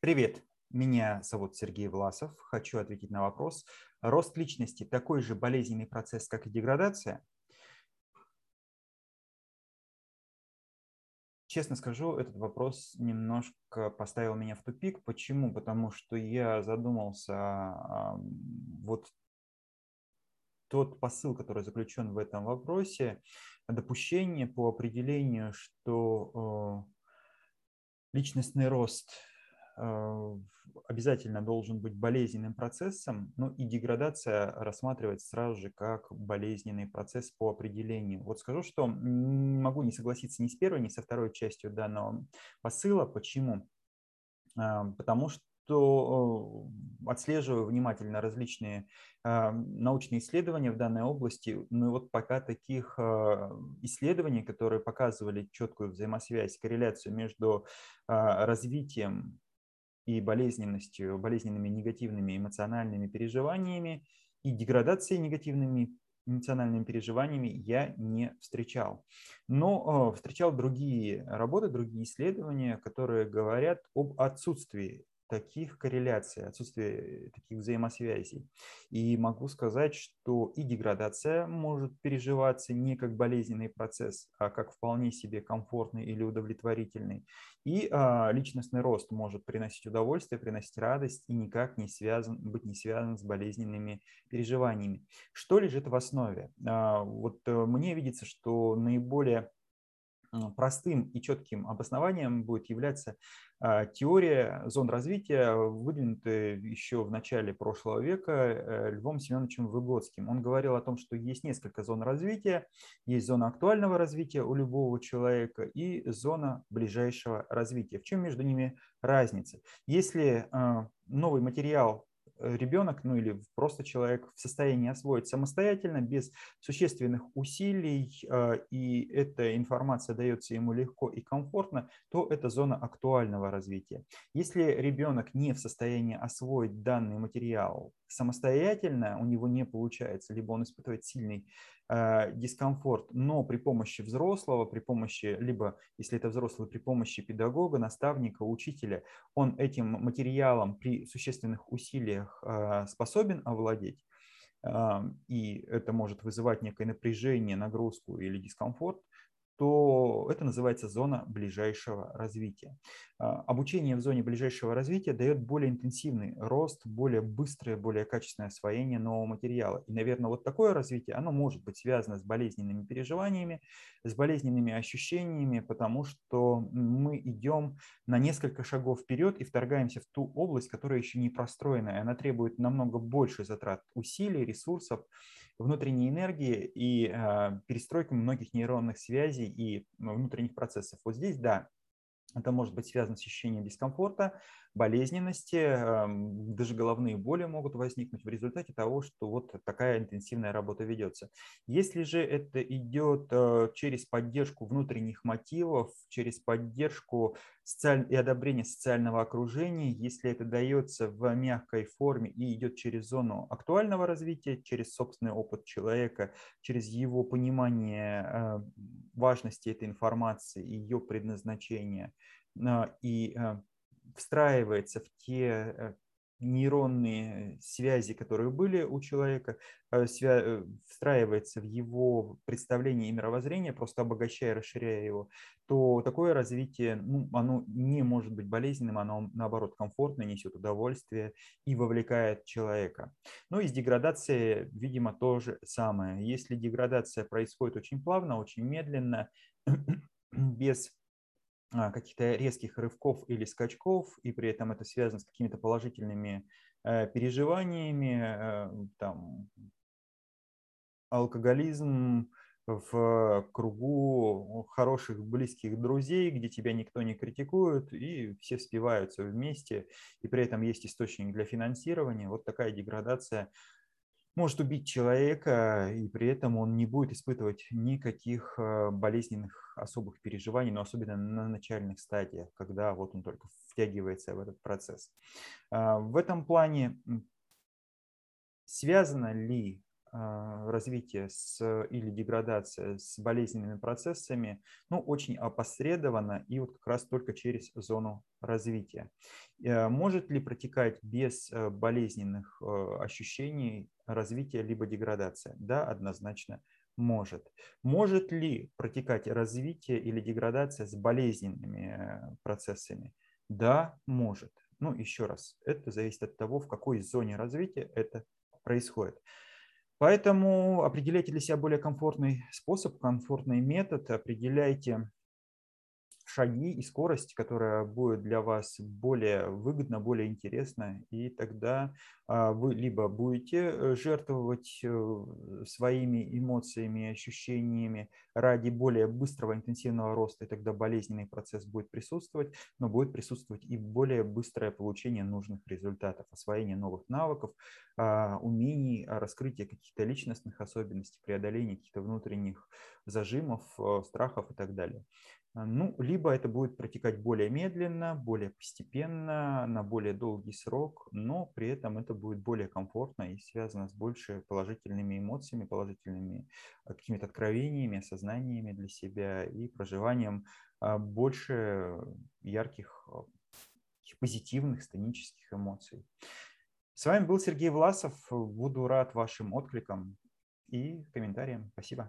Привет, меня зовут Сергей Власов. Хочу ответить на вопрос. Рост личности – такой же болезненный процесс, как и деградация? Честно скажу, этот вопрос немножко поставил меня в тупик. Почему? Потому что я задумался, вот тот посыл, который заключен в этом вопросе, допущение по определению, что личностный рост Э, обязательно должен быть болезненным процессом, ну и деградация рассматривать сразу же как болезненный процесс по определению. Вот скажу, что могу не согласиться ни с первой, ни со второй частью данного посыла. Почему? А, потому что что э, отслеживаю внимательно различные э, научные исследования в данной области, но ну вот пока таких исследований, которые показывали четкую взаимосвязь, корреляцию между развитием и болезненностью, болезненными негативными эмоциональными переживаниями и деградацией негативными эмоциональными переживаниями я не встречал. Но э, встречал другие работы, другие исследования, которые говорят об отсутствии таких корреляций, отсутствие таких взаимосвязей. И могу сказать, что и деградация может переживаться не как болезненный процесс, а как вполне себе комфортный или удовлетворительный. И а, личностный рост может приносить удовольствие, приносить радость и никак не связан, быть не связан с болезненными переживаниями. Что лежит в основе? А, вот э, мне видится, что наиболее простым и четким обоснованием будет являться а, теория зон развития, выдвинутая еще в начале прошлого века э, Львом Семеновичем Выгодским. Он говорил о том, что есть несколько зон развития. Есть зона актуального развития у любого человека и зона ближайшего развития. В чем между ними разница? Если а, новый материал Э, ребенок, ну или просто человек в состоянии освоить самостоятельно, без существенных усилий, э, и эта информация дается ему легко и комфортно, то это зона актуального развития. Если ребенок не в состоянии освоить данный материал самостоятельно, у него не получается, либо он испытывает сильный Э, дискомфорт, но при помощи взрослого, при помощи, либо, если это взрослый, при помощи педагога, наставника, учителя, он этим материалом при существенных усилиях э, способен овладеть, и это может вызывать некое напряжение, нагрузку или дискомфорт, то это называется зона ближайшего развития. А, обучение в зоне ближайшего развития дает более интенсивный рост, более быстрое, более качественное освоение нового материала. И, наверное, вот такое развитие, оно может быть связано с болезненными переживаниями, с болезненными ощущениями, потому что мы идем на несколько шагов вперед и вторгаемся в ту область, которая еще не простроена, и она требует намного больше затрат усилий, ресурсов, внутренней энергии и э, перестройка многих нейронных связей и внутренних процессов. Вот здесь, да, это может быть связано с ощущением дискомфорта, болезненности, эм, даже головные боли могут возникнуть в результате того, что вот такая интенсивная работа ведется. Если же это идет э, через поддержку внутренних мотивов, через поддержку и одобрение социального окружения, если это дается в мягкой форме и идет через зону актуального развития, через собственный опыт человека, через его понимание э, важности этой информации, ее предназначения э, и встраивается в те э, нейронные связи, которые были у человека, э, э, встраивается в его представление и мировоззрение, просто обогащая, расширяя его, то такое развитие, ну, оно не может быть болезненным, оно наоборот комфортно, несет удовольствие и вовлекает человека. Ну и с деградацией, видимо, то же самое. Если деградация происходит очень плавно, очень медленно, без каких-то резких рывков или скачков, и при этом это связано с какими-то положительными э, переживаниями, э, там, алкоголизм в кругу хороших близких друзей, где тебя никто не критикует, и все спиваются вместе, и при этом есть источник для финансирования. Вот такая деградация может убить человека, и при этом он не будет испытывать никаких э, болезненных особых переживаний, но особенно на начальных стадиях, когда вот он только втягивается в этот процесс. А, в этом плане связано ли а, развитие с, или деградация с болезненными процессами ну, очень опосредованно и вот как раз только через зону развития. Э, может ли протекать без э, болезненных ощущений развитие либо деградация? Да, однозначно может. Может ли протекать развитие или деградация с болезненными процессами? Да, может. Ну, еще раз, это зависит от того, в какой зоне развития это происходит. Поэтому определяйте для себя более комфортный способ, комфортный метод, определяйте шаги и скорость, которая будет для вас более выгодна, более интересна, и тогда а, вы либо будете э, жертвовать э, своими эмоциями ощущениями ради более быстрого интенсивного роста, и тогда болезненный процесс будет присутствовать, но будет присутствовать и более быстрое получение нужных результатов, освоение новых навыков, а, умений, а, раскрытие каких-то личностных особенностей, преодоление каких-то внутренних зажимов, э, страхов и так далее. А, ну, либо это будет протекать более медленно, более постепенно, на более долгий срок, но при этом это будет более комфортно и связано с больше положительными эмоциями, положительными а, какими-то откровениями, осознаниями для себя и проживанием а, больше ярких, позитивных, станических эмоций. С вами был Сергей Власов. Буду рад вашим откликам и комментариям. Спасибо.